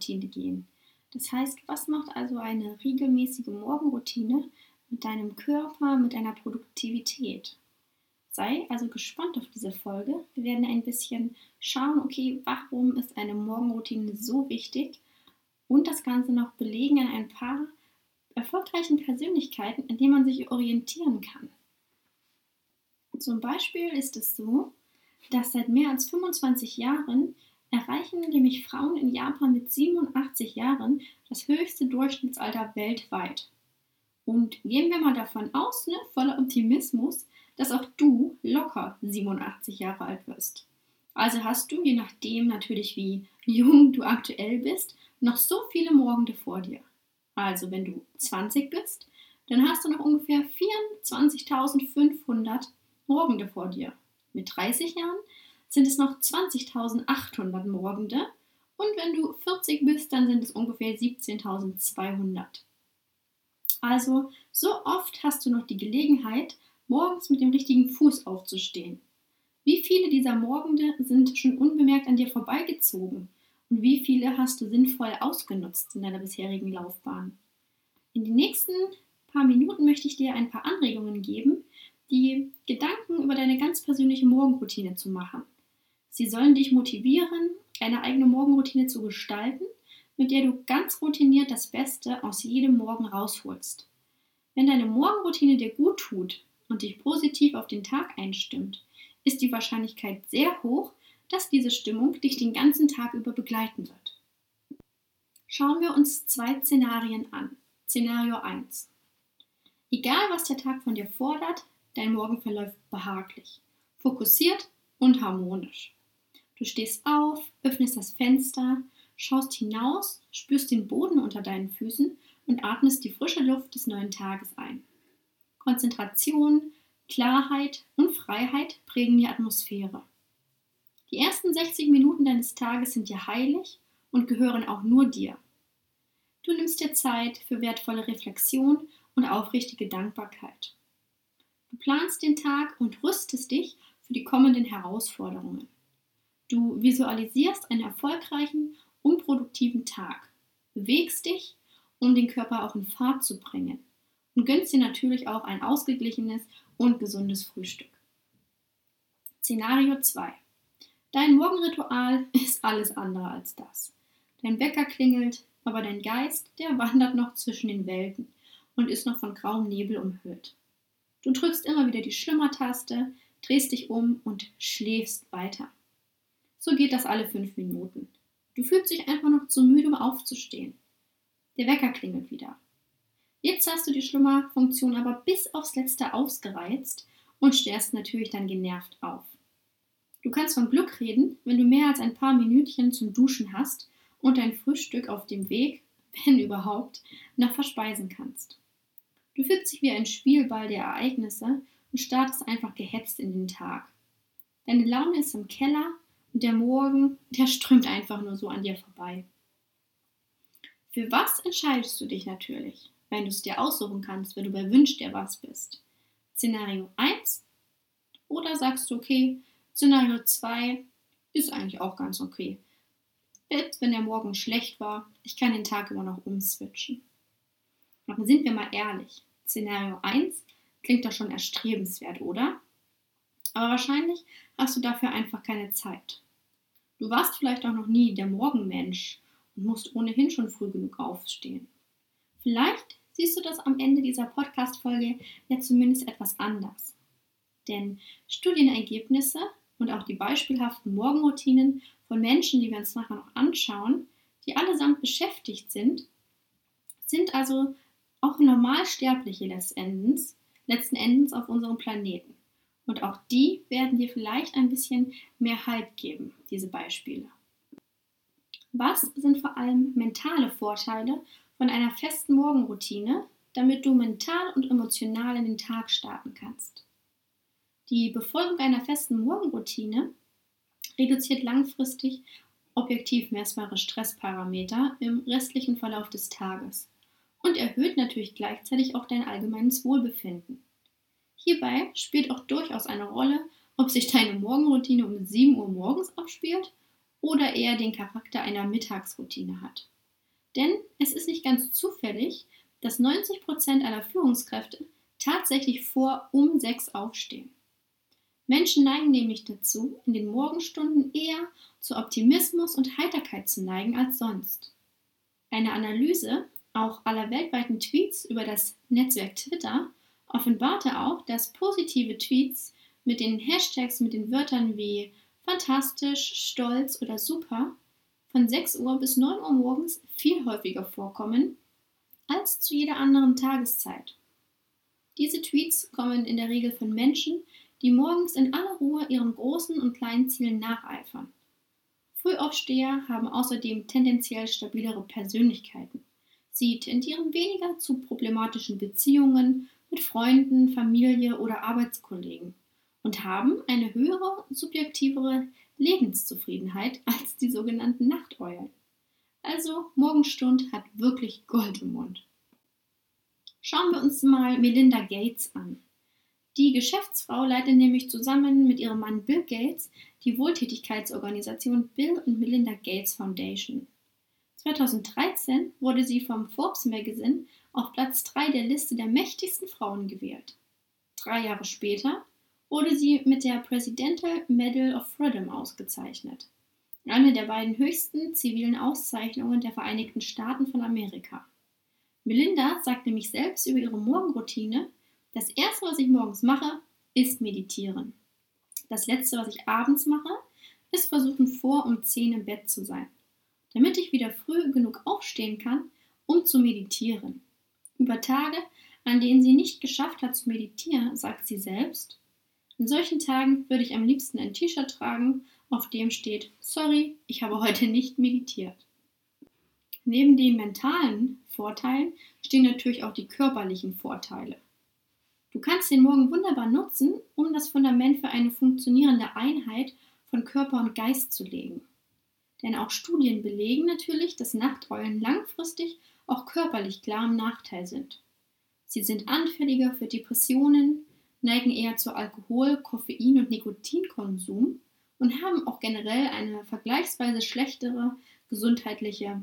Morgenroutine gehen. Das heißt, was macht also eine regelmäßige Morgenroutine mit deinem Körper, mit deiner Produktivität? Sei also gespannt auf diese Folge. Wir werden ein bisschen schauen, okay, warum ist eine Morgenroutine so wichtig und das Ganze noch belegen an ein paar erfolgreichen Persönlichkeiten, in denen man sich orientieren kann. Zum Beispiel ist es so, dass seit mehr als 25 Jahren erreichen nämlich Frauen in Japan mit 87 Jahren das höchste Durchschnittsalter weltweit. Und gehen wir mal davon aus, ne, voller Optimismus, dass auch du locker 87 Jahre alt wirst. Also hast du, je nachdem natürlich wie jung du aktuell bist, noch so viele Morgende vor dir. Also wenn du 20 bist, dann hast du noch ungefähr 24.500 Morgende vor dir. Mit 30 Jahren sind es noch 20.800 Morgende und wenn du 40 bist, dann sind es ungefähr 17.200. Also so oft hast du noch die Gelegenheit, morgens mit dem richtigen Fuß aufzustehen. Wie viele dieser Morgende sind schon unbemerkt an dir vorbeigezogen und wie viele hast du sinnvoll ausgenutzt in deiner bisherigen Laufbahn? In den nächsten paar Minuten möchte ich dir ein paar Anregungen geben, die Gedanken über deine ganz persönliche Morgenroutine zu machen. Sie sollen dich motivieren, eine eigene Morgenroutine zu gestalten, mit der du ganz routiniert das Beste aus jedem Morgen rausholst. Wenn deine Morgenroutine dir gut tut und dich positiv auf den Tag einstimmt, ist die Wahrscheinlichkeit sehr hoch, dass diese Stimmung dich den ganzen Tag über begleiten wird. Schauen wir uns zwei Szenarien an. Szenario 1. Egal, was der Tag von dir fordert, Dein Morgen verläuft behaglich, fokussiert und harmonisch. Du stehst auf, öffnest das Fenster, schaust hinaus, spürst den Boden unter deinen Füßen und atmest die frische Luft des neuen Tages ein. Konzentration, Klarheit und Freiheit prägen die Atmosphäre. Die ersten 60 Minuten deines Tages sind dir heilig und gehören auch nur dir. Du nimmst dir Zeit für wertvolle Reflexion und aufrichtige Dankbarkeit. Du planst den Tag und rüstest dich für die kommenden Herausforderungen. Du visualisierst einen erfolgreichen und produktiven Tag, bewegst dich, um den Körper auch in Fahrt zu bringen und gönnst dir natürlich auch ein ausgeglichenes und gesundes Frühstück. Szenario 2. Dein Morgenritual ist alles andere als das. Dein Wecker klingelt, aber dein Geist, der wandert noch zwischen den Welten und ist noch von grauem Nebel umhüllt. Du drückst immer wieder die Schlummertaste, drehst dich um und schläfst weiter. So geht das alle fünf Minuten. Du fühlst dich einfach noch zu müde, um aufzustehen. Der Wecker klingelt wieder. Jetzt hast du die Schlummerfunktion aber bis aufs Letzte ausgereizt und stehst natürlich dann genervt auf. Du kannst von Glück reden, wenn du mehr als ein paar Minütchen zum Duschen hast und dein Frühstück auf dem Weg, wenn überhaupt, noch verspeisen kannst. Du fühlst dich wie ein Spielball der Ereignisse und startest einfach gehetzt in den Tag. Deine Laune ist im Keller und der Morgen, der strömt einfach nur so an dir vorbei. Für was entscheidest du dich natürlich, wenn du es dir aussuchen kannst, wenn du bei Wünsch dir was bist? Szenario 1 oder sagst du, okay, Szenario 2 ist eigentlich auch ganz okay. Selbst wenn der Morgen schlecht war, ich kann den Tag immer noch umswitchen. Aber sind wir mal ehrlich, Szenario 1 klingt doch schon erstrebenswert, oder? Aber wahrscheinlich hast du dafür einfach keine Zeit. Du warst vielleicht auch noch nie der Morgenmensch und musst ohnehin schon früh genug aufstehen. Vielleicht siehst du das am Ende dieser Podcast-Folge ja zumindest etwas anders. Denn Studienergebnisse und auch die beispielhaften Morgenroutinen von Menschen, die wir uns nachher noch anschauen, die allesamt beschäftigt sind, sind also auch Normalsterbliche letzten Endes, letzten Endes auf unserem Planeten. Und auch die werden dir vielleicht ein bisschen mehr Halt geben, diese Beispiele. Was sind vor allem mentale Vorteile von einer festen Morgenroutine, damit du mental und emotional in den Tag starten kannst? Die Befolgung einer festen Morgenroutine reduziert langfristig objektiv messbare Stressparameter im restlichen Verlauf des Tages und erhöht natürlich gleichzeitig auch dein allgemeines Wohlbefinden. Hierbei spielt auch durchaus eine Rolle, ob sich deine Morgenroutine um 7 Uhr morgens abspielt oder eher den Charakter einer Mittagsroutine hat. Denn es ist nicht ganz zufällig, dass 90% aller Führungskräfte tatsächlich vor um 6 aufstehen. Menschen neigen nämlich dazu, in den Morgenstunden eher zu Optimismus und Heiterkeit zu neigen als sonst. Eine Analyse auch aller weltweiten Tweets über das Netzwerk Twitter offenbarte auch, dass positive Tweets mit den Hashtags mit den Wörtern wie fantastisch, stolz oder super von 6 Uhr bis 9 Uhr morgens viel häufiger vorkommen als zu jeder anderen Tageszeit. Diese Tweets kommen in der Regel von Menschen, die morgens in aller Ruhe ihren großen und kleinen Zielen nacheifern. Frühaufsteher haben außerdem tendenziell stabilere Persönlichkeiten. Sie tendieren weniger zu problematischen Beziehungen mit Freunden, Familie oder Arbeitskollegen und haben eine höhere, subjektivere Lebenszufriedenheit als die sogenannten Nachteulen. Also Morgenstund hat wirklich Gold im Mund. Schauen wir uns mal Melinda Gates an. Die Geschäftsfrau leitet nämlich zusammen mit ihrem Mann Bill Gates die Wohltätigkeitsorganisation Bill und Melinda Gates Foundation. 2013 wurde sie vom Forbes Magazine auf Platz 3 der Liste der mächtigsten Frauen gewählt. Drei Jahre später wurde sie mit der Presidential Medal of Freedom ausgezeichnet, eine der beiden höchsten zivilen Auszeichnungen der Vereinigten Staaten von Amerika. Melinda sagt nämlich selbst über ihre Morgenroutine, das erste, was ich morgens mache, ist meditieren. Das letzte, was ich abends mache, ist versuchen, vor um 10 im Bett zu sein, damit ich wieder früh genug aufstehen kann, um zu meditieren. Über Tage, an denen sie nicht geschafft hat zu meditieren, sagt sie selbst, an solchen Tagen würde ich am liebsten ein T-Shirt tragen, auf dem steht Sorry, ich habe heute nicht meditiert. Neben den mentalen Vorteilen stehen natürlich auch die körperlichen Vorteile. Du kannst den Morgen wunderbar nutzen, um das Fundament für eine funktionierende Einheit von Körper und Geist zu legen. Denn auch Studien belegen natürlich, dass Nachteulen langfristig auch körperlich klar im Nachteil sind. Sie sind anfälliger für Depressionen, neigen eher zu Alkohol, Koffein und Nikotinkonsum und haben auch generell eine vergleichsweise schlechtere gesundheitliche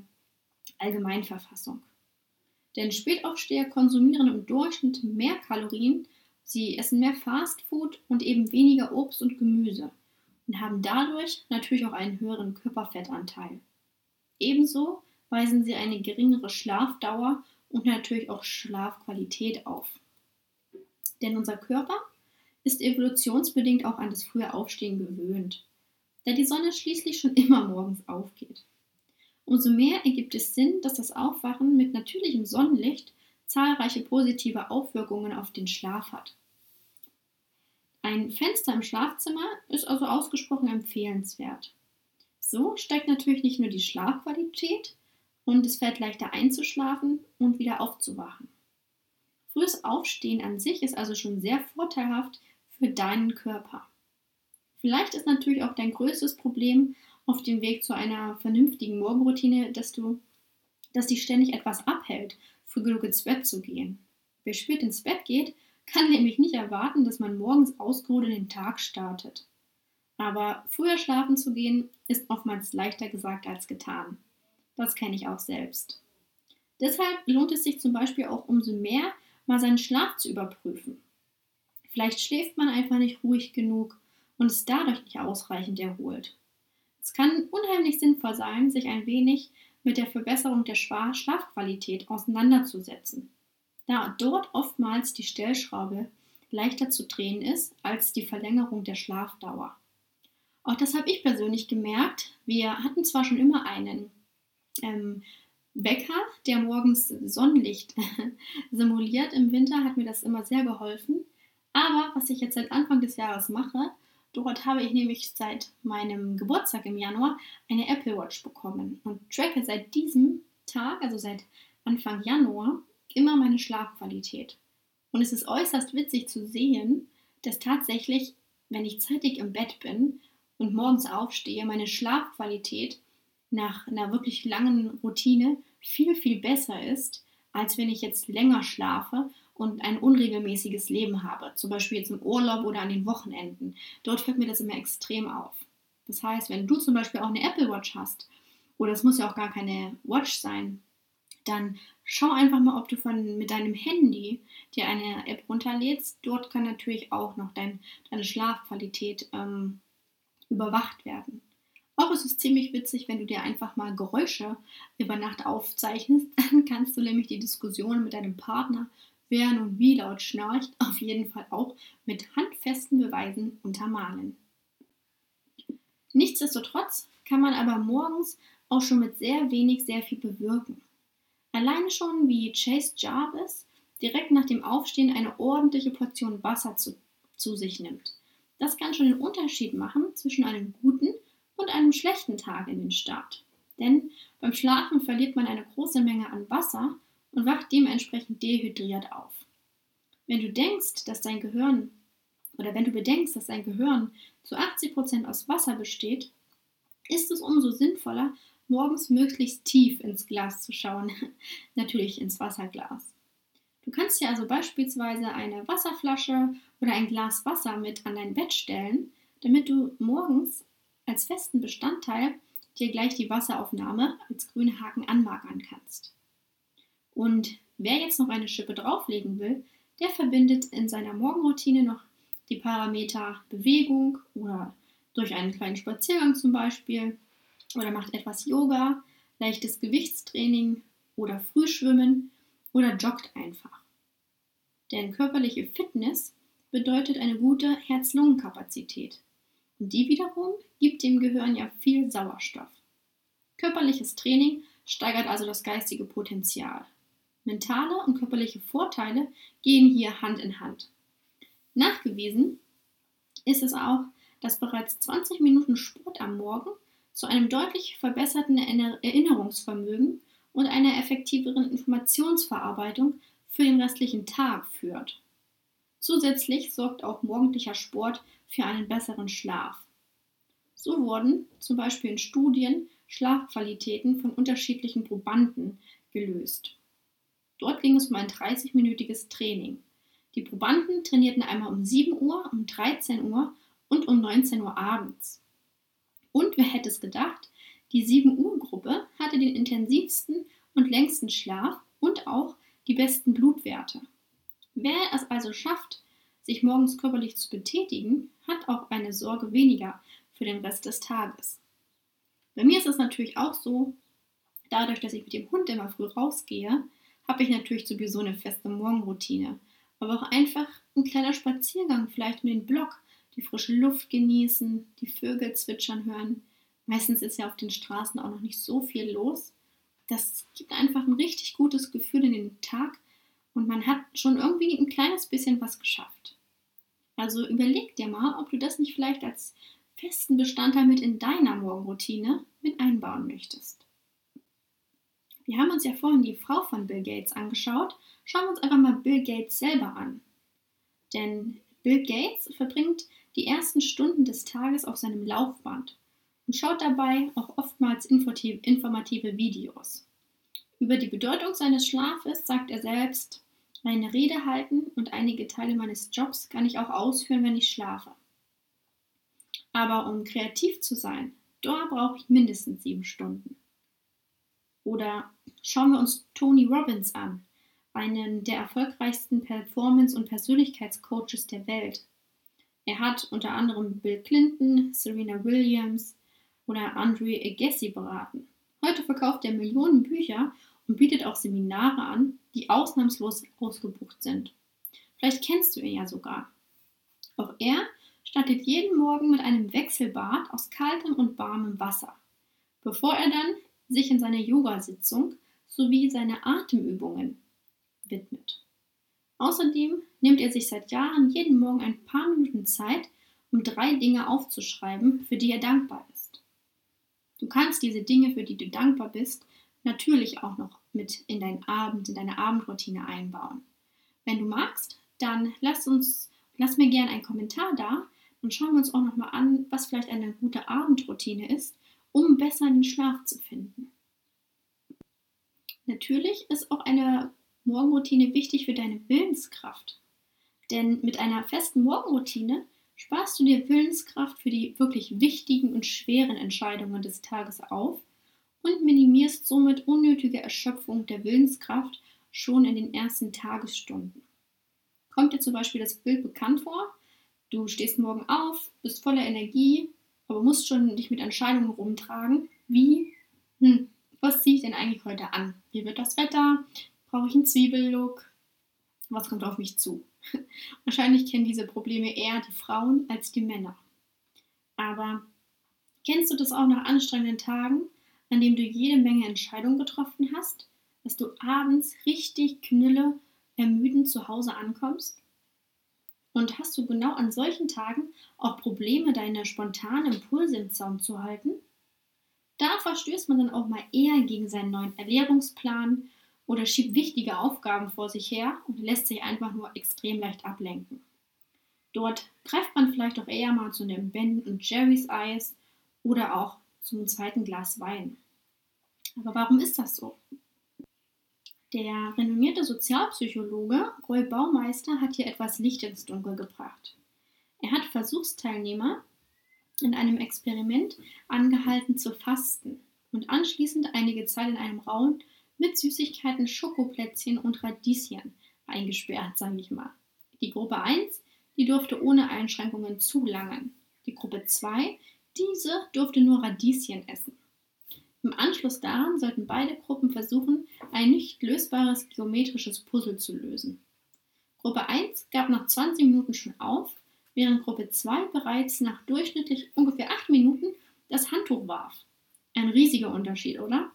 Allgemeinverfassung. Denn Spätaufsteher konsumieren im Durchschnitt mehr Kalorien, sie essen mehr Fastfood und eben weniger Obst und Gemüse und haben dadurch natürlich auch einen höheren Körperfettanteil. Ebenso weisen sie eine geringere Schlafdauer und natürlich auch Schlafqualität auf. Denn unser Körper ist evolutionsbedingt auch an das frühe Aufstehen gewöhnt, da die Sonne schließlich schon immer morgens aufgeht. Umso mehr ergibt es Sinn, dass das Aufwachen mit natürlichem Sonnenlicht zahlreiche positive Auswirkungen auf den Schlaf hat. Ein Fenster im Schlafzimmer ist also ausgesprochen empfehlenswert. So steigt natürlich nicht nur die Schlafqualität und es fällt leichter einzuschlafen und wieder aufzuwachen. Frühes Aufstehen an sich ist also schon sehr vorteilhaft für deinen Körper. Vielleicht ist natürlich auch dein größtes Problem auf dem Weg zu einer vernünftigen Morgenroutine, dass du, dass dich ständig etwas abhält, früh genug ins Bett zu gehen. Wer spät ins Bett geht, kann nämlich nicht erwarten, dass man morgens ausgeruht in den Tag startet. Aber früher schlafen zu gehen, ist oftmals leichter gesagt als getan. Das kenne ich auch selbst. Deshalb lohnt es sich zum Beispiel auch umso mehr, mal seinen Schlaf zu überprüfen. Vielleicht schläft man einfach nicht ruhig genug und ist dadurch nicht ausreichend erholt. Es kann unheimlich sinnvoll sein, sich ein wenig mit der Verbesserung der Schlafqualität auseinanderzusetzen, da dort oftmals die Stellschraube leichter zu drehen ist als die Verlängerung der Schlafdauer. Auch das habe ich persönlich gemerkt. Wir hatten zwar schon immer einen ähm, Wecker, der morgens Sonnenlicht simuliert. Im Winter hat mir das immer sehr geholfen. Aber was ich jetzt seit Anfang des Jahres mache, dort habe ich nämlich seit meinem Geburtstag im Januar eine Apple Watch bekommen und tracke seit diesem Tag, also seit Anfang Januar, immer meine Schlafqualität. Und es ist äußerst witzig zu sehen, dass tatsächlich, wenn ich zeitig im Bett bin und morgens aufstehe, meine Schlafqualität nach einer wirklich langen Routine viel, viel besser ist, als wenn ich jetzt länger schlafe und ein unregelmäßiges Leben habe, zum Beispiel jetzt im Urlaub oder an den Wochenenden. Dort fällt mir das immer extrem auf. Das heißt, wenn du zum Beispiel auch eine Apple Watch hast, oder es muss ja auch gar keine Watch sein, dann schau einfach mal, ob du von, mit deinem Handy dir eine App runterlädst. Dort kann natürlich auch noch dein, deine Schlafqualität ähm, überwacht werden. Auch ist es ziemlich witzig, wenn du dir einfach mal Geräusche über Nacht aufzeichnest. Dann kannst du nämlich die Diskussion mit deinem Partner, wer nun wie laut schnarcht, auf jeden Fall auch mit handfesten Beweisen untermalen. Nichtsdestotrotz kann man aber morgens auch schon mit sehr wenig sehr viel bewirken. Alleine schon wie Chase Jarvis direkt nach dem Aufstehen eine ordentliche Portion Wasser zu, zu sich nimmt. Das kann schon den Unterschied machen zwischen einem guten und einem schlechten Tag in den Start. Denn beim Schlafen verliert man eine große Menge an Wasser und wacht dementsprechend dehydriert auf. Wenn du denkst, dass dein Gehirn oder wenn du bedenkst, dass dein Gehirn zu 80% aus Wasser besteht, ist es umso sinnvoller, morgens möglichst tief ins Glas zu schauen, natürlich ins Wasserglas. Du kannst dir also beispielsweise eine Wasserflasche oder ein Glas Wasser mit an dein Bett stellen, damit du morgens als festen Bestandteil dir gleich die Wasseraufnahme als grüne Haken anmarkern kannst. Und wer jetzt noch eine Schippe drauflegen will, der verbindet in seiner Morgenroutine noch die Parameter Bewegung oder durch einen kleinen Spaziergang zum Beispiel oder macht etwas Yoga, leichtes Gewichtstraining oder Frühschwimmen oder joggt einfach. Denn körperliche Fitness bedeutet eine gute Herz-Lungen-Kapazität. Und die wiederum gibt dem Gehirn ja viel Sauerstoff. Körperliches Training steigert also das geistige Potenzial. Mentale und körperliche Vorteile gehen hier Hand in Hand. Nachgewiesen ist es auch, dass bereits 20 Minuten Sport am Morgen zu einem deutlich verbesserten Erinnerungsvermögen und einer effektiveren Informationsverarbeitung für den restlichen Tag führt. Zusätzlich sorgt auch morgendlicher Sport für einen besseren Schlaf. So wurden zum Beispiel in Studien Schlafqualitäten von unterschiedlichen Probanden gelöst. Dort ging es um ein 30-minütiges Training. Die Probanden trainierten einmal um 7 Uhr, um 13 Uhr und um 19 Uhr abends. Und wer hätte es gedacht, die 7 Uhr Gruppe hatte den intensivsten und längsten Schlaf und auch die besten Blutwerte. Wer es also schafft, sich morgens körperlich zu betätigen, hat auch eine Sorge weniger für den Rest des Tages. Bei mir ist es natürlich auch so, dadurch, dass ich mit dem Hund immer früh rausgehe, habe ich natürlich sowieso eine feste Morgenroutine. Aber auch einfach ein kleiner Spaziergang, vielleicht um den Block, die frische Luft genießen, die Vögel zwitschern hören. Meistens ist ja auf den Straßen auch noch nicht so viel los. Das gibt einfach ein richtig gutes Gefühl in den Tag und man hat schon irgendwie ein kleines bisschen was geschafft. Also überleg dir mal, ob du das nicht vielleicht als festen Bestandteil mit in deiner Morgenroutine mit einbauen möchtest. Wir haben uns ja vorhin die Frau von Bill Gates angeschaut. Schauen wir uns einfach mal Bill Gates selber an. Denn Bill Gates verbringt die ersten Stunden des Tages auf seinem Laufband und schaut dabei auch oftmals informative Videos. Über die Bedeutung seines Schlafes sagt er selbst, eine Rede halten und einige Teile meines Jobs kann ich auch ausführen, wenn ich schlafe. Aber um kreativ zu sein, da brauche ich mindestens sieben Stunden. Oder schauen wir uns Tony Robbins an, einen der erfolgreichsten Performance- und Persönlichkeitscoaches der Welt. Er hat unter anderem Bill Clinton, Serena Williams oder Andre Agassi beraten. Heute verkauft er Millionen Bücher und bietet auch Seminare an, die ausnahmslos ausgebucht sind. Vielleicht kennst du ihn ja sogar. Auch er startet jeden Morgen mit einem Wechselbad aus kaltem und warmem Wasser, bevor er dann sich in seine Yoga-Sitzung sowie seine Atemübungen widmet. Außerdem nimmt er sich seit Jahren jeden Morgen ein paar Minuten Zeit, um drei Dinge aufzuschreiben, für die er dankbar ist. Du kannst diese Dinge, für die du dankbar bist, natürlich auch noch mit in deinen Abend, in deine Abendroutine einbauen. Wenn du magst, dann lass uns, lass mir gerne einen Kommentar da und schauen wir uns auch nochmal an, was vielleicht eine gute Abendroutine ist, um besser den Schlaf zu finden. Natürlich ist auch eine Morgenroutine wichtig für deine Willenskraft. Denn mit einer festen Morgenroutine sparst du dir Willenskraft für die wirklich wichtigen und schweren Entscheidungen des Tages auf und minimierst somit unnötige Erschöpfung der Willenskraft schon in den ersten Tagesstunden. Kommt dir zum Beispiel das Bild bekannt vor? Du stehst morgen auf, bist voller Energie, aber musst schon dich mit Entscheidungen rumtragen, wie, hm, was ziehe ich denn eigentlich heute an? Wie wird das Wetter? Brauche ich einen Zwiebellook? Was kommt auf mich zu? Wahrscheinlich kennen diese Probleme eher die Frauen als die Männer. Aber kennst du das auch nach anstrengenden Tagen, an denen du jede Menge Entscheidungen getroffen hast, dass du abends richtig knülle, ermüdend zu Hause ankommst? Und hast du genau an solchen Tagen auch Probleme, deine spontanen Impulse im Zaum zu halten? Da verstößt man dann auch mal eher gegen seinen neuen Ernährungsplan oder schiebt wichtige Aufgaben vor sich her und lässt sich einfach nur extrem leicht ablenken. Dort greift man vielleicht auch eher mal zu einem Ben und Jerry's Eis oder auch zum zweiten Glas Wein. Aber warum ist das so? Der renommierte Sozialpsychologe Roy Baumeister hat hier etwas Licht ins Dunkel gebracht. Er hat Versuchsteilnehmer in einem Experiment angehalten zu fasten und anschließend einige Zeit in einem Raum mit Süßigkeiten, Schokoplätzchen und Radieschen eingesperrt, sage ich mal. Die Gruppe 1, die durfte ohne Einschränkungen zulangen. Die Gruppe 2, diese durfte nur Radieschen essen. Im Anschluss daran sollten beide Gruppen versuchen, ein nicht lösbares geometrisches Puzzle zu lösen. Gruppe 1 gab nach 20 Minuten schon auf, während Gruppe 2 bereits nach durchschnittlich ungefähr 8 Minuten das Handtuch warf. Ein riesiger Unterschied, oder?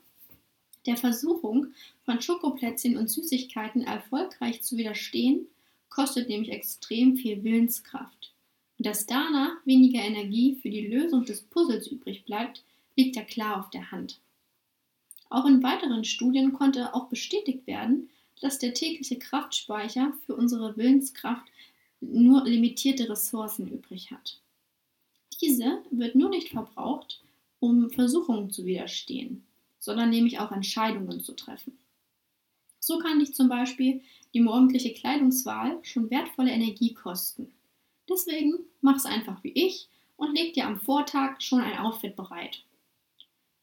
Der Versuchung, von Schokoplätzchen und Süßigkeiten erfolgreich zu widerstehen, kostet nämlich extrem viel Willenskraft. Und dass danach weniger Energie für die Lösung des Puzzles übrig bleibt, liegt ja klar auf der Hand. Auch in weiteren Studien konnte auch bestätigt werden, dass der tägliche Kraftspeicher für unsere Willenskraft nur limitierte Ressourcen übrig hat. Diese wird nur nicht verbraucht, um Versuchungen zu widerstehen, sondern nämlich auch Entscheidungen zu treffen. So kann dich zum Beispiel die morgendliche Kleidungswahl schon wertvolle Energie kosten. Deswegen mach es einfach wie ich und leg dir am Vortag schon ein Outfit bereit.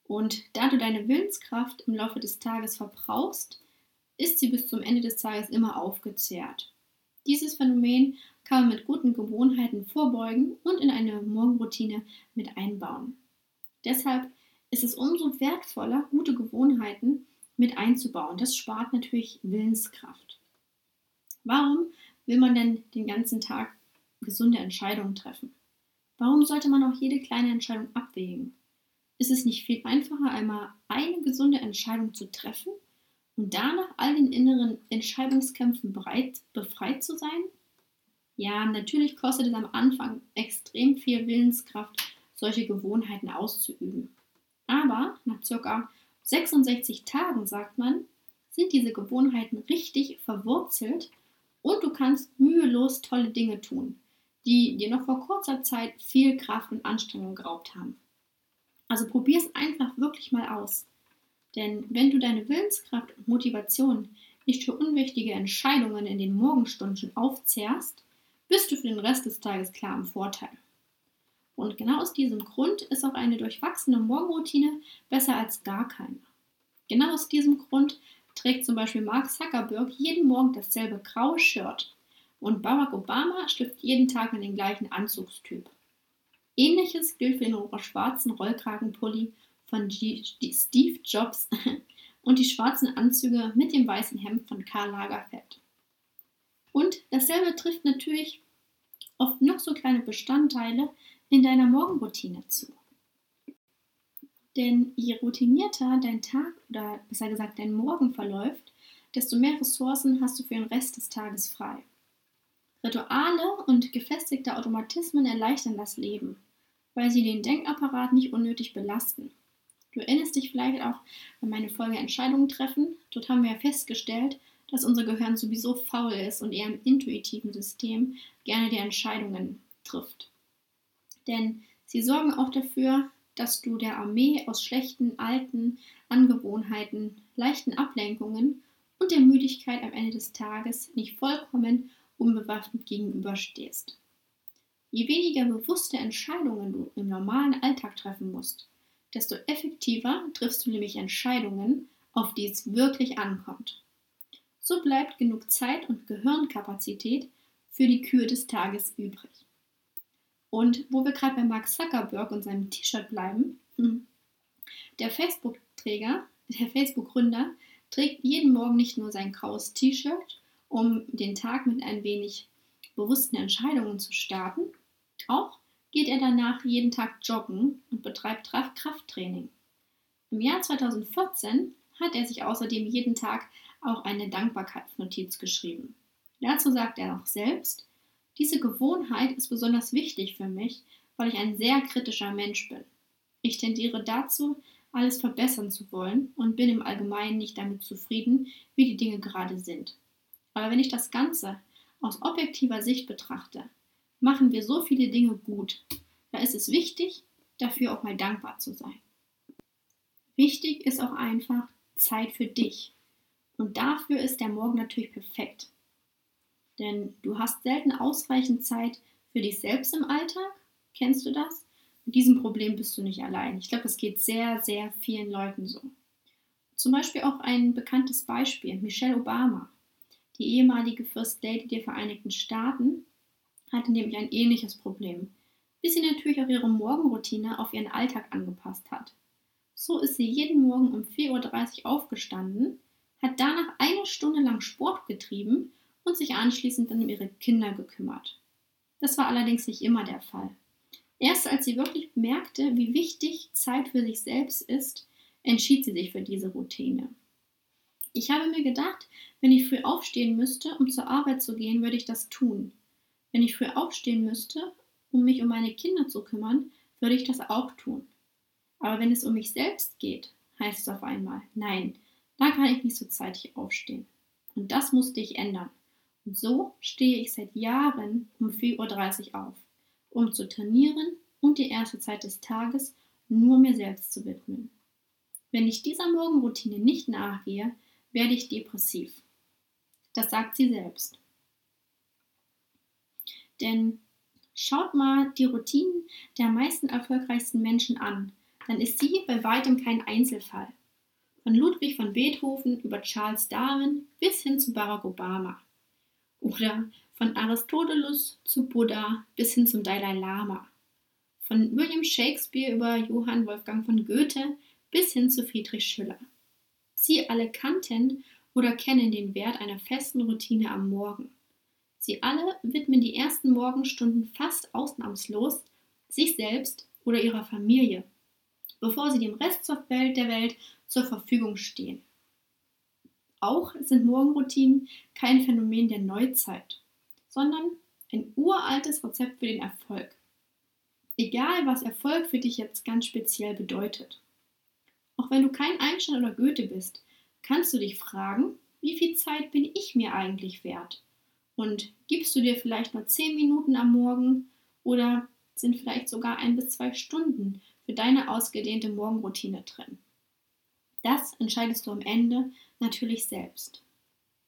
Und da du deine Willenskraft im Laufe des Tages verbrauchst, ist sie bis zum Ende des Tages immer aufgezehrt. Dieses Phänomen kann man mit guten Gewohnheiten vorbeugen und in eine Morgenroutine mit einbauen. Deshalb ist es umso wertvoller, gute Gewohnheiten mit einzubauen. Das spart natürlich Willenskraft. Warum will man denn den ganzen Tag gesunde Entscheidungen treffen? Warum sollte man auch jede kleine Entscheidung abwägen? Ist es nicht viel einfacher, einmal eine gesunde Entscheidung zu treffen und danach all den inneren Entscheidungskämpfen bereit, befreit zu sein? Ja, natürlich kostet es am Anfang extrem viel Willenskraft, solche Gewohnheiten auszuüben. Aber nach ca. 66 Tagen, sagt man, sind diese Gewohnheiten richtig verwurzelt und du kannst mühelos tolle Dinge tun, die dir noch vor kurzer Zeit viel Kraft und Anstrengung geraubt haben. Also probier es einfach wirklich mal aus. Denn wenn du deine Willenskraft und Motivation nicht für unwichtige Entscheidungen in den Morgenstunden aufzehrst, bist du für den Rest des Tages klar im Vorteil. Und genau aus diesem Grund ist auch eine durchwachsene Morgenroutine besser als gar keine. Genau aus diesem Grund trägt zum Beispiel Mark Zuckerberg jeden Morgen dasselbe graue Shirt und Barack Obama schlüpft jeden Tag in den gleichen Anzugstyp. Ähnliches gilt für den schwarzen Rollkragenpulli von Steve Jobs und die schwarzen Anzüge mit dem weißen Hemd von Karl Lagerfeld. Und dasselbe trifft natürlich oft noch so kleine Bestandteile in deiner Morgenroutine zu. Denn je routinierter dein Tag oder besser gesagt dein Morgen verläuft, desto mehr Ressourcen hast du für den Rest des Tages frei. Rituale und gefestigte Automatismen erleichtern das Leben, weil sie den Denkapparat nicht unnötig belasten. Du erinnerst dich vielleicht auch an meine Folge Entscheidungen treffen. Dort haben wir ja festgestellt, dass unser Gehirn sowieso faul ist und eher im intuitiven System gerne die Entscheidungen trifft. Denn sie sorgen auch dafür, dass du der Armee aus schlechten alten Angewohnheiten, leichten Ablenkungen und der Müdigkeit am Ende des Tages nicht vollkommen unbewaffnet gegenüberstehst. Je weniger bewusste Entscheidungen du im normalen Alltag treffen musst, desto effektiver triffst du nämlich Entscheidungen, auf die es wirklich ankommt. So bleibt genug Zeit und Gehirnkapazität für die Kür des Tages übrig. Und wo wir gerade bei Mark Zuckerberg und seinem T-Shirt bleiben, hm, der Facebook-Träger, der Facebook-Gründer, trägt jeden Morgen nicht nur sein graues T-Shirt, um den Tag mit ein wenig bewussten Entscheidungen zu starten, auch geht er danach jeden Tag joggen und betreibt Krafttraining. Im Jahr 2014 hat er sich außerdem jeden Tag auch eine Dankbarkeitsnotiz geschrieben. Dazu sagt er auch selbst, diese Gewohnheit ist besonders wichtig für mich, weil ich ein sehr kritischer Mensch bin. Ich tendiere dazu, alles verbessern zu wollen und bin im Allgemeinen nicht damit zufrieden, wie die Dinge gerade sind. Aber wenn ich das Ganze aus objektiver Sicht betrachte, machen wir so viele Dinge gut. Da ist es wichtig, dafür auch mal dankbar zu sein. Wichtig ist auch einfach Zeit für dich. Und dafür ist der Morgen natürlich perfekt. Denn du hast selten ausreichend Zeit für dich selbst im Alltag. Kennst du das? Mit diesem Problem bist du nicht allein. Ich glaube, es geht sehr, sehr vielen Leuten so. Zum Beispiel auch ein bekanntes Beispiel, Michelle Obama. Die ehemalige First Lady der Vereinigten Staaten hatte nämlich ein ähnliches Problem, bis sie natürlich auch ihre Morgenroutine auf ihren Alltag angepasst hat. So ist sie jeden Morgen um 4.30 Uhr aufgestanden, hat danach eine Stunde lang Sport getrieben und sich anschließend dann um ihre Kinder gekümmert. Das war allerdings nicht immer der Fall. Erst als sie wirklich merkte, wie wichtig Zeit für sich selbst ist, entschied sie sich für diese Routine. Ich habe mir gedacht, wenn ich früh aufstehen müsste, um zur Arbeit zu gehen, würde ich das tun. Wenn ich früh aufstehen müsste, um mich um meine Kinder zu kümmern, würde ich das auch tun. Aber wenn es um mich selbst geht, heißt es auf einmal, nein, da kann ich nicht so zeitig aufstehen. Und das musste ich ändern. Und so stehe ich seit Jahren um 4.30 Uhr auf, um zu trainieren und die erste Zeit des Tages nur mir selbst zu widmen. Wenn ich dieser Morgenroutine nicht nachgehe, werde ich depressiv. Das sagt sie selbst. Denn schaut mal die Routinen der meisten erfolgreichsten Menschen an, dann ist sie bei weitem kein Einzelfall. Von Ludwig von Beethoven über Charles Darwin bis hin zu Barack Obama. Oder von Aristoteles zu Buddha bis hin zum Dalai Lama. Von William Shakespeare über Johann Wolfgang von Goethe bis hin zu Friedrich Schiller. Sie alle kannten oder kennen den Wert einer festen Routine am Morgen. Sie alle widmen die ersten Morgenstunden fast ausnahmslos sich selbst oder ihrer Familie, bevor sie dem Rest der Welt zur Verfügung stehen. Auch sind Morgenroutinen kein Phänomen der Neuzeit, sondern ein uraltes Rezept für den Erfolg. Egal, was Erfolg für dich jetzt ganz speziell bedeutet. Auch wenn du kein Einstein oder Goethe bist, kannst du dich fragen, wie viel Zeit bin ich mir eigentlich wert? Und gibst du dir vielleicht nur 10 Minuten am Morgen oder sind vielleicht sogar ein bis zwei Stunden für deine ausgedehnte Morgenroutine drin? Das entscheidest du am Ende natürlich selbst.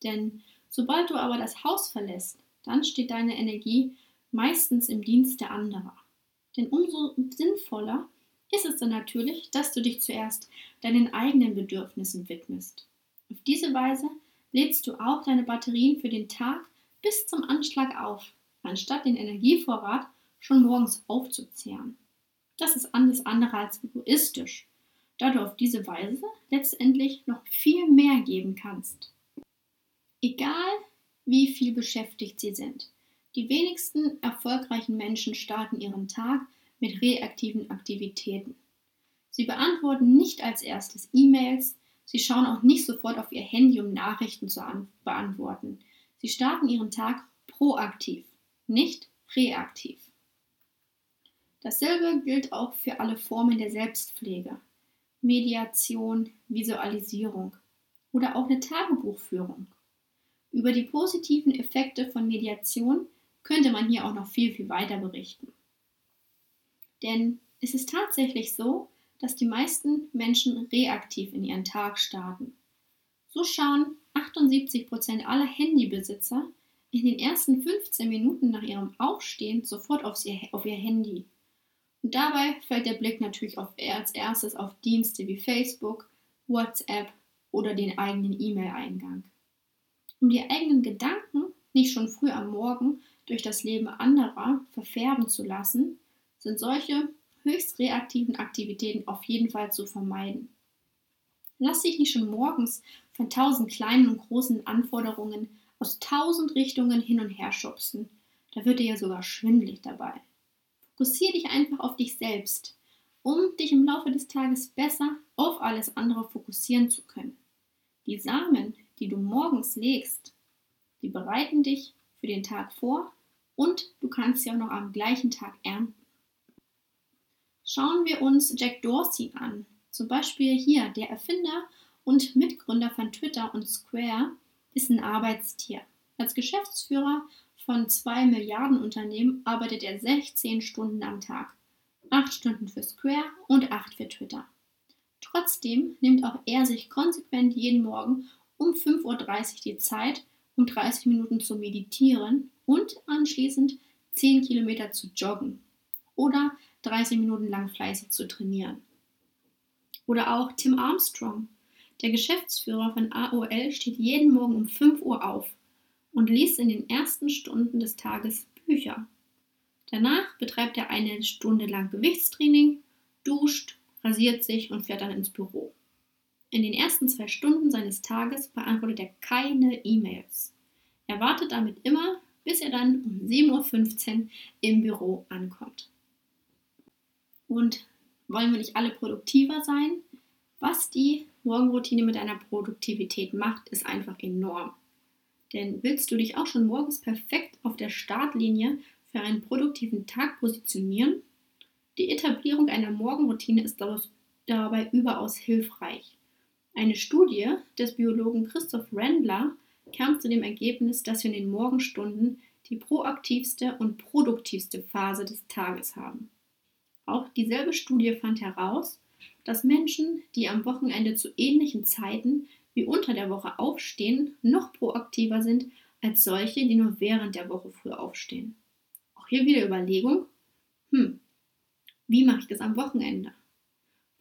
Denn sobald du aber das Haus verlässt, dann steht deine Energie meistens im Dienst der anderer. Denn umso sinnvoller ist es dann natürlich, dass du dich zuerst deinen eigenen Bedürfnissen widmest. Auf diese Weise lädst du auch deine Batterien für den Tag bis zum Anschlag auf, anstatt den Energievorrat schon morgens aufzuzehren. Das ist alles andere als egoistisch da du auf diese Weise letztendlich noch viel mehr geben kannst. Egal wie viel beschäftigt sie sind, die wenigsten erfolgreichen Menschen starten ihren Tag mit reaktiven Aktivitäten. Sie beantworten nicht als erstes E-Mails, Sie schauen auch nicht sofort auf ihr Handy, um Nachrichten zu beantworten. Sie starten ihren Tag proaktiv, nicht reaktiv. Dasselbe gilt auch für alle Formen der Selbstpflege. Mediation, Visualisierung oder auch eine Tagebuchführung. Über die positiven Effekte von Mediation könnte man hier auch noch viel, viel weiter berichten. Denn es ist tatsächlich so, dass die meisten Menschen reaktiv in ihren Tag starten. So schauen 78% aller Handybesitzer in den ersten 15 Minuten nach ihrem Aufstehen sofort auf ihr Handy. Und dabei fällt der Blick natürlich auf, als erstes auf Dienste wie Facebook, WhatsApp oder den eigenen E-Mail-Eingang. Um die eigenen Gedanken nicht schon früh am Morgen durch das Leben anderer verfärben zu lassen, sind solche höchst reaktiven Aktivitäten auf jeden Fall zu vermeiden. Lass dich nicht schon morgens von tausend kleinen und großen Anforderungen aus tausend Richtungen hin und her schubsen. Da wird dir ja sogar schwindlig dabei. Fokussiere dich einfach auf dich selbst, um dich im Laufe des Tages besser auf alles andere fokussieren zu können. Die Samen, die du morgens legst, die bereiten dich für den Tag vor und du kannst sie auch noch am gleichen Tag ernten. Schauen wir uns Jack Dorsey an, zum Beispiel hier, der Erfinder und Mitgründer von Twitter und Square ist ein Arbeitstier. Als Geschäftsführer von zwei Milliarden Unternehmen arbeitet er 16 Stunden am Tag. 8 Stunden für Square und 8 für Twitter. Trotzdem nimmt auch er sich konsequent jeden Morgen um 5.30 Uhr die Zeit, um 30 Minuten zu meditieren und anschließend 10 Kilometer zu joggen oder 30 Minuten lang fleißig zu trainieren. Oder auch Tim Armstrong. Der Geschäftsführer von AOL steht jeden Morgen um 5 Uhr auf und liest in den ersten Stunden des Tages Bücher. Danach betreibt er eine Stunde lang Gewichtstraining, duscht, rasiert sich und fährt dann ins Büro. In den ersten zwei Stunden seines Tages beantwortet er keine E-Mails. Er wartet damit immer, bis er dann um 7.15 Uhr im Büro ankommt. Und wollen wir nicht alle produktiver sein? Was die Morgenroutine mit deiner Produktivität macht, ist einfach enorm. Denn willst du dich auch schon morgens perfekt auf der Startlinie für einen produktiven Tag positionieren? Die Etablierung einer Morgenroutine ist dabei überaus hilfreich. Eine Studie des Biologen Christoph Rendler kam zu dem Ergebnis, dass wir in den Morgenstunden die proaktivste und produktivste Phase des Tages haben. Auch dieselbe Studie fand heraus, dass Menschen, die am Wochenende zu ähnlichen Zeiten wie unter der Woche aufstehen, noch proaktiver sind als solche, die nur während der Woche früh aufstehen. Auch hier wieder Überlegung, hm, wie mache ich das am Wochenende?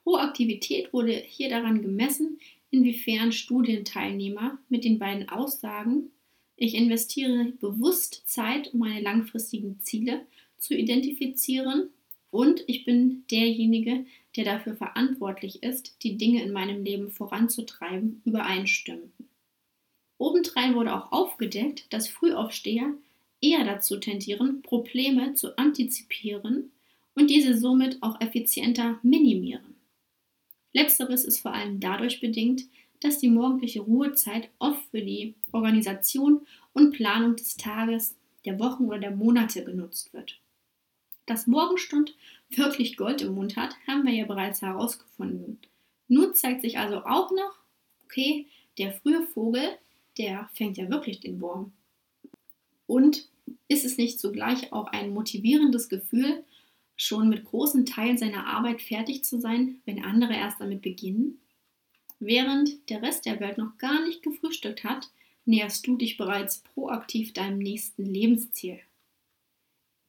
Proaktivität wurde hier daran gemessen, inwiefern Studienteilnehmer mit den beiden Aussagen, ich investiere bewusst Zeit, um meine langfristigen Ziele zu identifizieren und ich bin derjenige, der dafür verantwortlich ist, die Dinge in meinem Leben voranzutreiben, übereinstimmten. Obendrein wurde auch aufgedeckt, dass Frühaufsteher eher dazu tendieren, Probleme zu antizipieren und diese somit auch effizienter minimieren. Letzteres ist vor allem dadurch bedingt, dass die morgendliche Ruhezeit oft für die Organisation und Planung des Tages, der Wochen oder der Monate genutzt wird. Dass Morgenstund wirklich Gold im Mund hat, haben wir ja bereits herausgefunden. Nun zeigt sich also auch noch, okay, der frühe Vogel, der fängt ja wirklich den Wurm. Und ist es nicht zugleich auch ein motivierendes Gefühl, schon mit großen Teilen seiner Arbeit fertig zu sein, wenn andere erst damit beginnen? Während der Rest der Welt noch gar nicht gefrühstückt hat, näherst du dich bereits proaktiv deinem nächsten Lebensziel.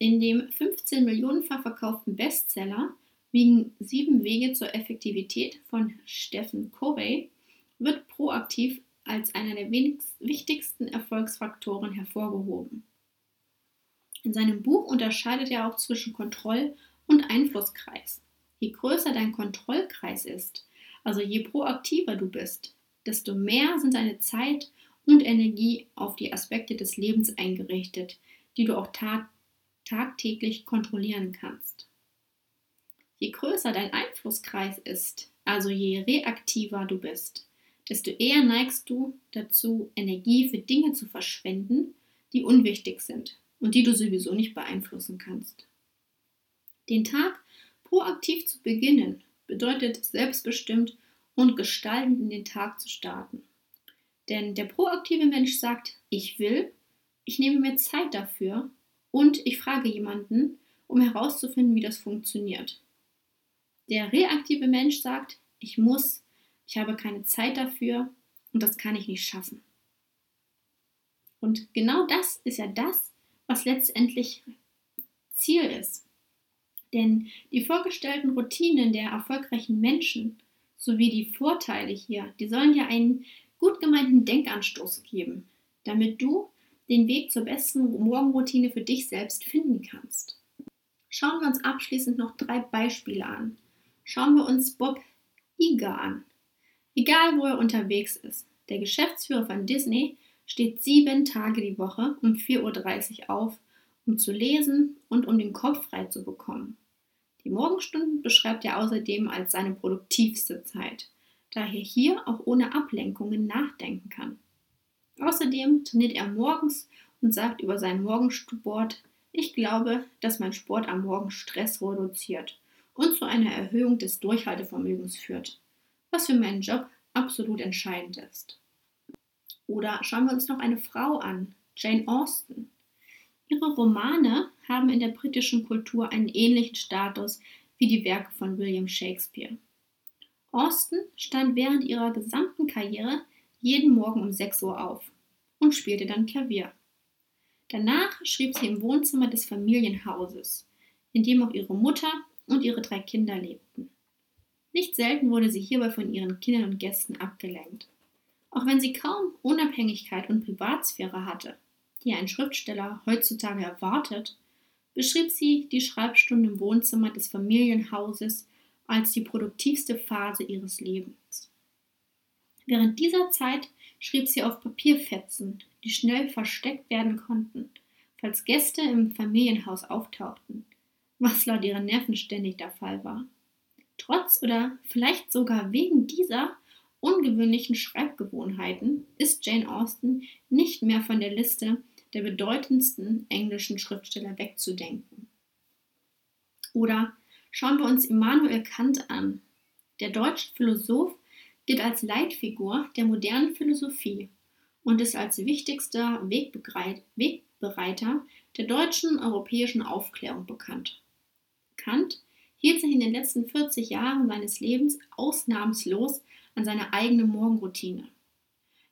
In dem 15 Millionenfach verkauften Bestseller Wiegen sieben Wege zur Effektivität von Stephen Covey wird proaktiv als einer der wichtigsten Erfolgsfaktoren hervorgehoben. In seinem Buch unterscheidet er auch zwischen Kontroll- und Einflusskreis. Je größer dein Kontrollkreis ist, also je proaktiver du bist, desto mehr sind deine Zeit und Energie auf die Aspekte des Lebens eingerichtet, die du auch tat tagtäglich kontrollieren kannst. Je größer dein Einflusskreis ist, also je reaktiver du bist, desto eher neigst du dazu, Energie für Dinge zu verschwenden, die unwichtig sind und die du sowieso nicht beeinflussen kannst. Den Tag proaktiv zu beginnen bedeutet selbstbestimmt und gestaltend in den Tag zu starten. Denn der proaktive Mensch sagt, ich will, ich nehme mir Zeit dafür und ich frage jemanden, um herauszufinden, wie das funktioniert. Der reaktive Mensch sagt, ich muss, ich habe keine Zeit dafür und das kann ich nicht schaffen. Und genau das ist ja das, was letztendlich Ziel ist. Denn die vorgestellten Routinen der erfolgreichen Menschen sowie die Vorteile hier, die sollen ja einen gut gemeinten Denkanstoß geben, damit du den Weg zur besten Morgenroutine für dich selbst finden kannst. Schauen wir uns abschließend noch drei Beispiele an. Schauen wir uns Bob Iger an. Egal wo er unterwegs ist, der Geschäftsführer von Disney steht sieben Tage die Woche um 4.30 Uhr auf, um zu lesen und um den Kopf frei zu bekommen. Die Morgenstunden beschreibt er außerdem als seine produktivste Zeit, da er hier auch ohne Ablenkungen nachdenken kann. Außerdem trainiert er morgens und sagt über seinen Morgensport, ich glaube, dass mein Sport am Morgen Stress reduziert und zu einer Erhöhung des Durchhaltevermögens führt, was für meinen Job absolut entscheidend ist. Oder schauen wir uns noch eine Frau an, Jane Austen. Ihre Romane haben in der britischen Kultur einen ähnlichen Status wie die Werke von William Shakespeare. Austen stand während ihrer gesamten Karriere jeden Morgen um 6 Uhr auf und spielte dann Klavier. Danach schrieb sie im Wohnzimmer des Familienhauses, in dem auch ihre Mutter und ihre drei Kinder lebten. Nicht selten wurde sie hierbei von ihren Kindern und Gästen abgelenkt. Auch wenn sie kaum Unabhängigkeit und Privatsphäre hatte, die ein Schriftsteller heutzutage erwartet, beschrieb sie die Schreibstunden im Wohnzimmer des Familienhauses als die produktivste Phase ihres Lebens. Während dieser Zeit schrieb sie auf Papierfetzen, die schnell versteckt werden konnten, falls Gäste im Familienhaus auftauchten, was laut ihrer Nerven ständig der Fall war. Trotz oder vielleicht sogar wegen dieser ungewöhnlichen Schreibgewohnheiten ist Jane Austen nicht mehr von der Liste der bedeutendsten englischen Schriftsteller wegzudenken. Oder schauen wir uns Immanuel Kant an. Der deutsche Philosoph gilt als Leitfigur der modernen Philosophie und ist als wichtigster Wegbereiter der deutschen europäischen Aufklärung bekannt. Kant hielt sich in den letzten 40 Jahren seines Lebens ausnahmslos an seine eigene Morgenroutine.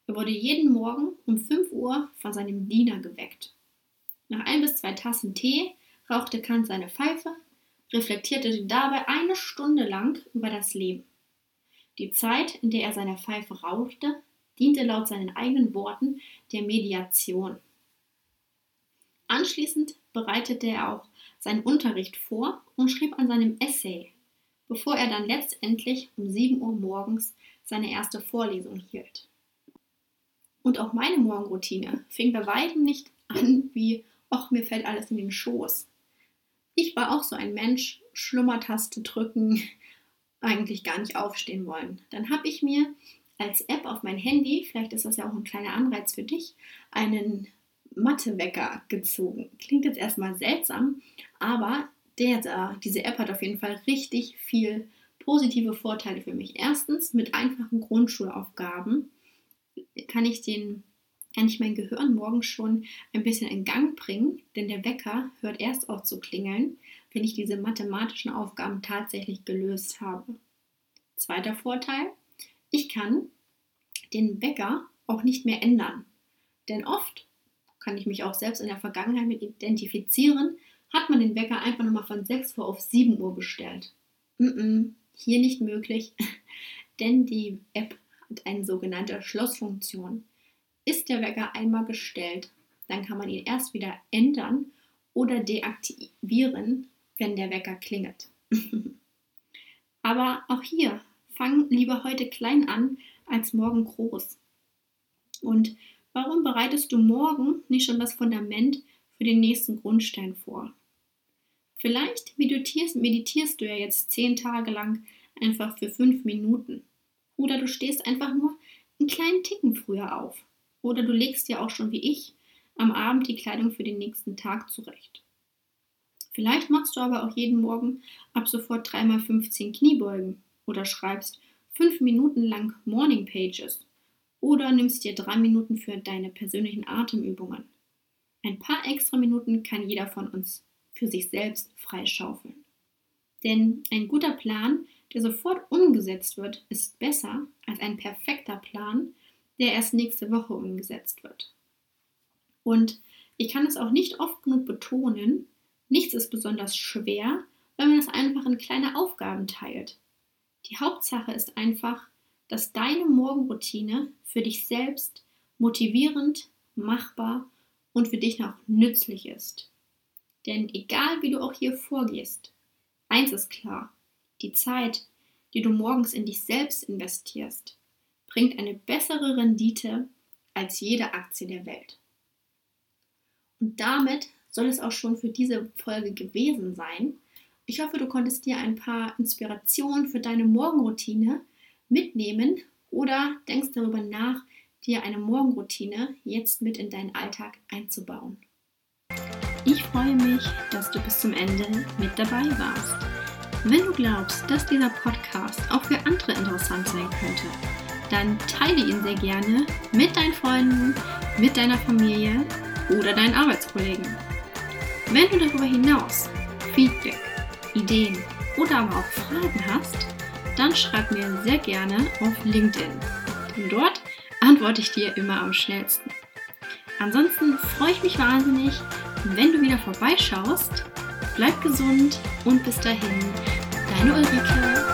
Er wurde jeden Morgen um 5 Uhr von seinem Diener geweckt. Nach ein bis zwei Tassen Tee rauchte Kant seine Pfeife, reflektierte dabei eine Stunde lang über das Leben. Die Zeit, in der er seine Pfeife rauchte, diente laut seinen eigenen Worten der Mediation. Anschließend bereitete er auch seinen Unterricht vor und schrieb an seinem Essay, bevor er dann letztendlich um 7 Uhr morgens seine erste Vorlesung hielt. Und auch meine Morgenroutine fing bei weitem nicht an wie, ach, mir fällt alles in den Schoß. Ich war auch so ein Mensch, Schlummertaste drücken, eigentlich gar nicht aufstehen wollen. Dann habe ich mir als App auf mein Handy, vielleicht ist das ja auch ein kleiner Anreiz für dich, einen Mathewecker gezogen. Klingt jetzt erstmal seltsam, aber der diese App hat auf jeden Fall richtig viel positive Vorteile für mich. Erstens, mit einfachen Grundschulaufgaben kann ich den kann ich mein Gehirn morgen schon ein bisschen in Gang bringen, denn der Wecker hört erst auf zu klingeln, wenn ich diese mathematischen Aufgaben tatsächlich gelöst habe. Zweiter Vorteil, ich kann den Wecker auch nicht mehr ändern. Denn oft kann ich mich auch selbst in der Vergangenheit mit identifizieren, hat man den Wecker einfach nochmal von 6 Uhr auf 7 Uhr bestellt. Mm -mm, hier nicht möglich, denn die App hat eine sogenannte Schlossfunktion. Ist der Wecker einmal gestellt, dann kann man ihn erst wieder ändern oder deaktivieren, wenn der Wecker klingelt. Aber auch hier, fang lieber heute klein an als morgen groß. Und warum bereitest du morgen nicht schon das Fundament für den nächsten Grundstein vor? Vielleicht meditierst, meditierst du ja jetzt zehn Tage lang einfach für fünf Minuten. Oder du stehst einfach nur einen kleinen Ticken früher auf. Oder du legst dir auch schon wie ich am Abend die Kleidung für den nächsten Tag zurecht. Vielleicht machst du aber auch jeden Morgen ab sofort 3x15 Kniebeugen oder schreibst 5 Minuten lang Morning Pages oder nimmst dir 3 Minuten für deine persönlichen Atemübungen. Ein paar extra Minuten kann jeder von uns für sich selbst freischaufeln. Denn ein guter Plan, der sofort umgesetzt wird, ist besser als ein perfekter Plan, der erst nächste Woche umgesetzt wird. Und ich kann es auch nicht oft genug betonen, nichts ist besonders schwer, wenn man es einfach in kleine Aufgaben teilt. Die Hauptsache ist einfach, dass deine Morgenroutine für dich selbst motivierend, machbar und für dich noch nützlich ist. Denn egal wie du auch hier vorgehst, eins ist klar, die Zeit, die du morgens in dich selbst investierst, bringt eine bessere Rendite als jede Aktie der Welt. Und damit soll es auch schon für diese Folge gewesen sein. Ich hoffe, du konntest dir ein paar Inspirationen für deine Morgenroutine mitnehmen oder denkst darüber nach, dir eine Morgenroutine jetzt mit in deinen Alltag einzubauen. Ich freue mich, dass du bis zum Ende mit dabei warst. Wenn du glaubst, dass dieser Podcast auch für andere interessant sein könnte, dann teile ihn sehr gerne mit deinen Freunden, mit deiner Familie oder deinen Arbeitskollegen. Wenn du darüber hinaus Feedback, Ideen oder aber auch Fragen hast, dann schreib mir sehr gerne auf LinkedIn. Denn dort antworte ich dir immer am schnellsten. Ansonsten freue ich mich wahnsinnig, wenn du wieder vorbeischaust. Bleib gesund und bis dahin, deine Ulrike.